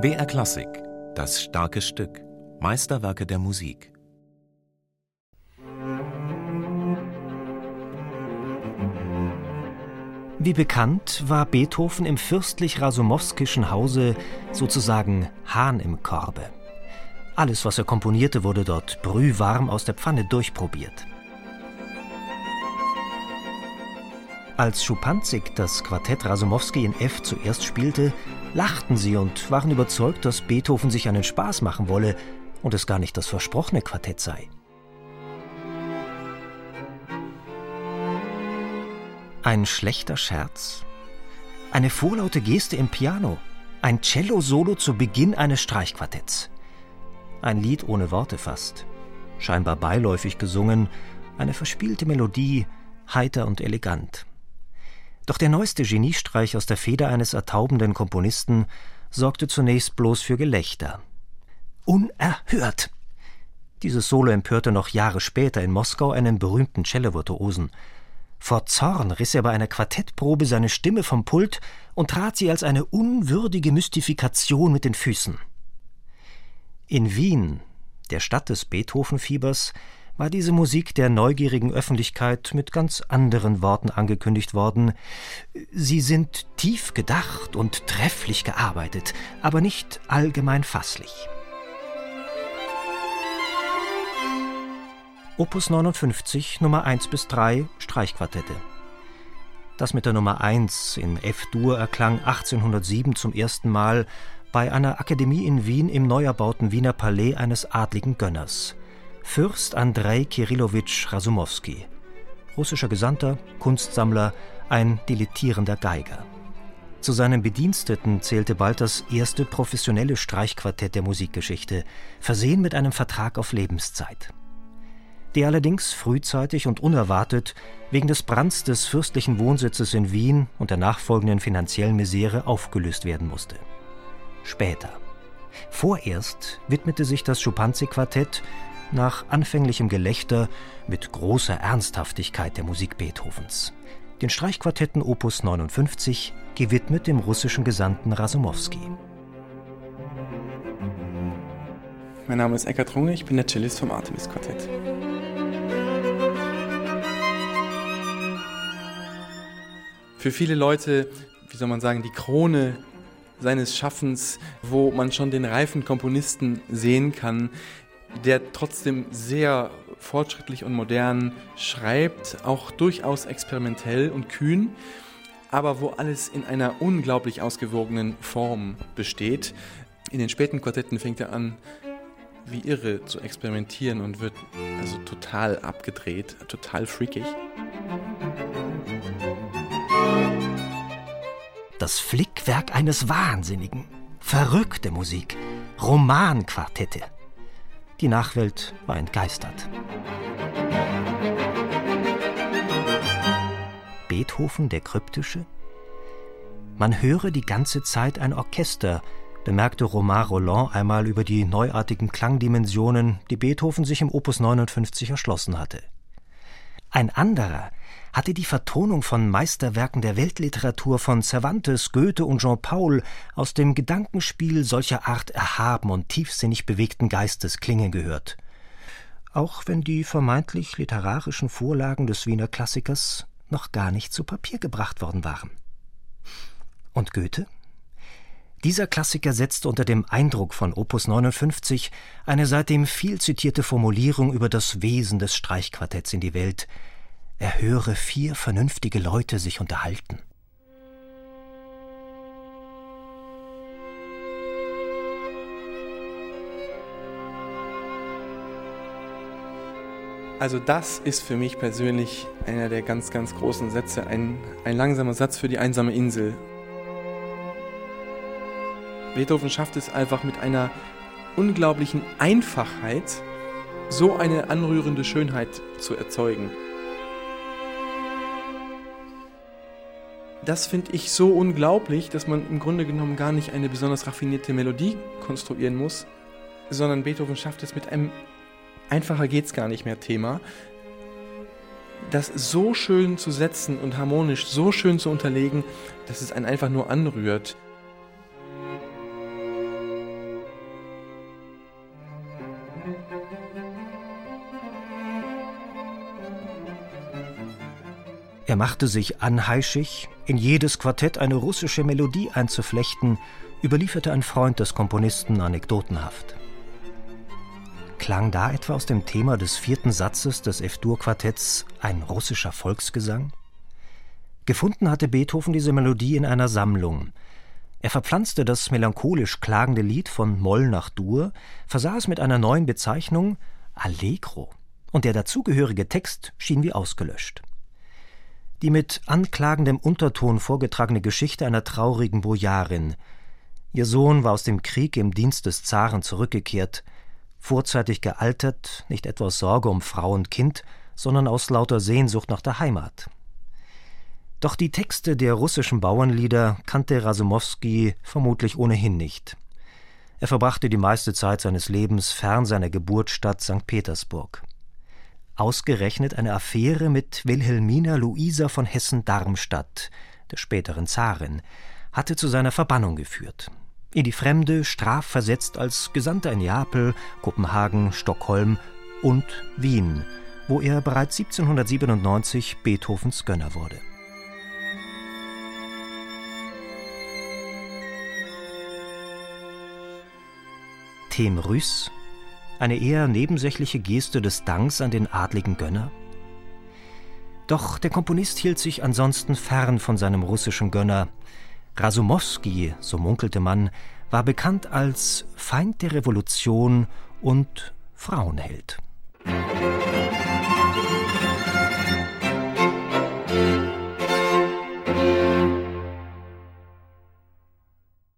BR Klassik, das starke Stück, Meisterwerke der Musik. Wie bekannt war Beethoven im fürstlich-rasumowskischen Hause sozusagen Hahn im Korbe. Alles, was er komponierte, wurde dort brühwarm aus der Pfanne durchprobiert. Als Schupanzig das Quartett Rasumowski in F zuerst spielte, lachten sie und waren überzeugt, dass Beethoven sich einen Spaß machen wolle und es gar nicht das versprochene Quartett sei. Ein schlechter Scherz? Eine vorlaute Geste im Piano? Ein Cello-Solo zu Beginn eines Streichquartetts? Ein Lied ohne Worte fast. Scheinbar beiläufig gesungen, eine verspielte Melodie, heiter und elegant. Doch der neueste Geniestreich aus der Feder eines ertaubenden Komponisten sorgte zunächst bloß für Gelächter. Unerhört! Dieses Solo empörte noch Jahre später in Moskau einen berühmten Cellovirtuosen. Vor Zorn riss er bei einer Quartettprobe seine Stimme vom Pult und trat sie als eine unwürdige Mystifikation mit den Füßen. In Wien, der Stadt des Beethoven-Fiebers, war diese Musik der neugierigen Öffentlichkeit mit ganz anderen Worten angekündigt worden. Sie sind tief gedacht und trefflich gearbeitet, aber nicht allgemein fasslich. Opus 59, Nummer 1 bis 3, Streichquartette. Das mit der Nummer 1 in F-Dur erklang 1807 zum ersten Mal bei einer Akademie in Wien im neu erbauten Wiener Palais eines adligen Gönners. Fürst Andrei Kirillowitsch Rasumowski. Russischer Gesandter, Kunstsammler, ein dilettierender Geiger. Zu seinen Bediensteten zählte bald das erste professionelle Streichquartett der Musikgeschichte, versehen mit einem Vertrag auf Lebenszeit der allerdings frühzeitig und unerwartet wegen des Brands des fürstlichen Wohnsitzes in Wien und der nachfolgenden finanziellen Misere aufgelöst werden musste. Später. Vorerst widmete sich das Schupanzig-Quartett nach anfänglichem Gelächter mit großer Ernsthaftigkeit der Musik Beethovens. Den Streichquartetten Opus 59, gewidmet dem russischen Gesandten Rasumowski. Mein Name ist Eckhard Runge, ich bin der Cellist vom Artemis-Quartett. für viele Leute, wie soll man sagen, die Krone seines Schaffens, wo man schon den reifen Komponisten sehen kann, der trotzdem sehr fortschrittlich und modern schreibt, auch durchaus experimentell und kühn, aber wo alles in einer unglaublich ausgewogenen Form besteht. In den späten Quartetten fängt er an, wie irre zu experimentieren und wird also total abgedreht, total freakig. das Flickwerk eines Wahnsinnigen. Verrückte Musik, Romanquartette. Die Nachwelt war entgeistert. Beethoven der Kryptische? Man höre die ganze Zeit ein Orchester, bemerkte Romain Roland einmal über die neuartigen Klangdimensionen, die Beethoven sich im Opus 59 erschlossen hatte. Ein anderer hatte die Vertonung von Meisterwerken der Weltliteratur von Cervantes, Goethe und Jean Paul aus dem Gedankenspiel solcher Art erhaben und tiefsinnig bewegten Geistes klingen gehört. Auch wenn die vermeintlich literarischen Vorlagen des Wiener Klassikers noch gar nicht zu Papier gebracht worden waren. Und Goethe? Dieser Klassiker setzte unter dem Eindruck von Opus 59 eine seitdem viel zitierte Formulierung über das Wesen des Streichquartetts in die Welt, er höre vier vernünftige Leute sich unterhalten. Also das ist für mich persönlich einer der ganz, ganz großen Sätze, ein, ein langsamer Satz für die einsame Insel. Beethoven schafft es einfach mit einer unglaublichen Einfachheit, so eine anrührende Schönheit zu erzeugen. das finde ich so unglaublich, dass man im Grunde genommen gar nicht eine besonders raffinierte Melodie konstruieren muss, sondern Beethoven schafft es mit einem einfacher geht's gar nicht mehr Thema das so schön zu setzen und harmonisch so schön zu unterlegen, dass es einen einfach nur anrührt. Er machte sich anheischig, in jedes Quartett eine russische Melodie einzuflechten, überlieferte ein Freund des Komponisten anekdotenhaft. Klang da etwa aus dem Thema des vierten Satzes des F-Dur-Quartetts ein russischer Volksgesang? Gefunden hatte Beethoven diese Melodie in einer Sammlung. Er verpflanzte das melancholisch klagende Lied von Moll nach Dur, versah es mit einer neuen Bezeichnung Allegro, und der dazugehörige Text schien wie ausgelöscht. Die mit anklagendem Unterton vorgetragene Geschichte einer traurigen Bojarin. Ihr Sohn war aus dem Krieg im Dienst des Zaren zurückgekehrt, vorzeitig gealtert, nicht etwa aus Sorge um Frau und Kind, sondern aus lauter Sehnsucht nach der Heimat. Doch die Texte der russischen Bauernlieder kannte Rasumowski vermutlich ohnehin nicht. Er verbrachte die meiste Zeit seines Lebens fern seiner Geburtsstadt St. Petersburg. Ausgerechnet eine Affäre mit Wilhelmina Luisa von Hessen-Darmstadt, der späteren Zarin, hatte zu seiner Verbannung geführt in die Fremde strafversetzt als Gesandter in Neapel, Kopenhagen, Stockholm und Wien, wo er bereits 1797 Beethovens Gönner wurde. Them Rüß, eine eher nebensächliche Geste des Danks an den adligen Gönner? Doch der Komponist hielt sich ansonsten fern von seinem russischen Gönner, Rasumowski, so munkelte man, war bekannt als Feind der Revolution und Frauenheld.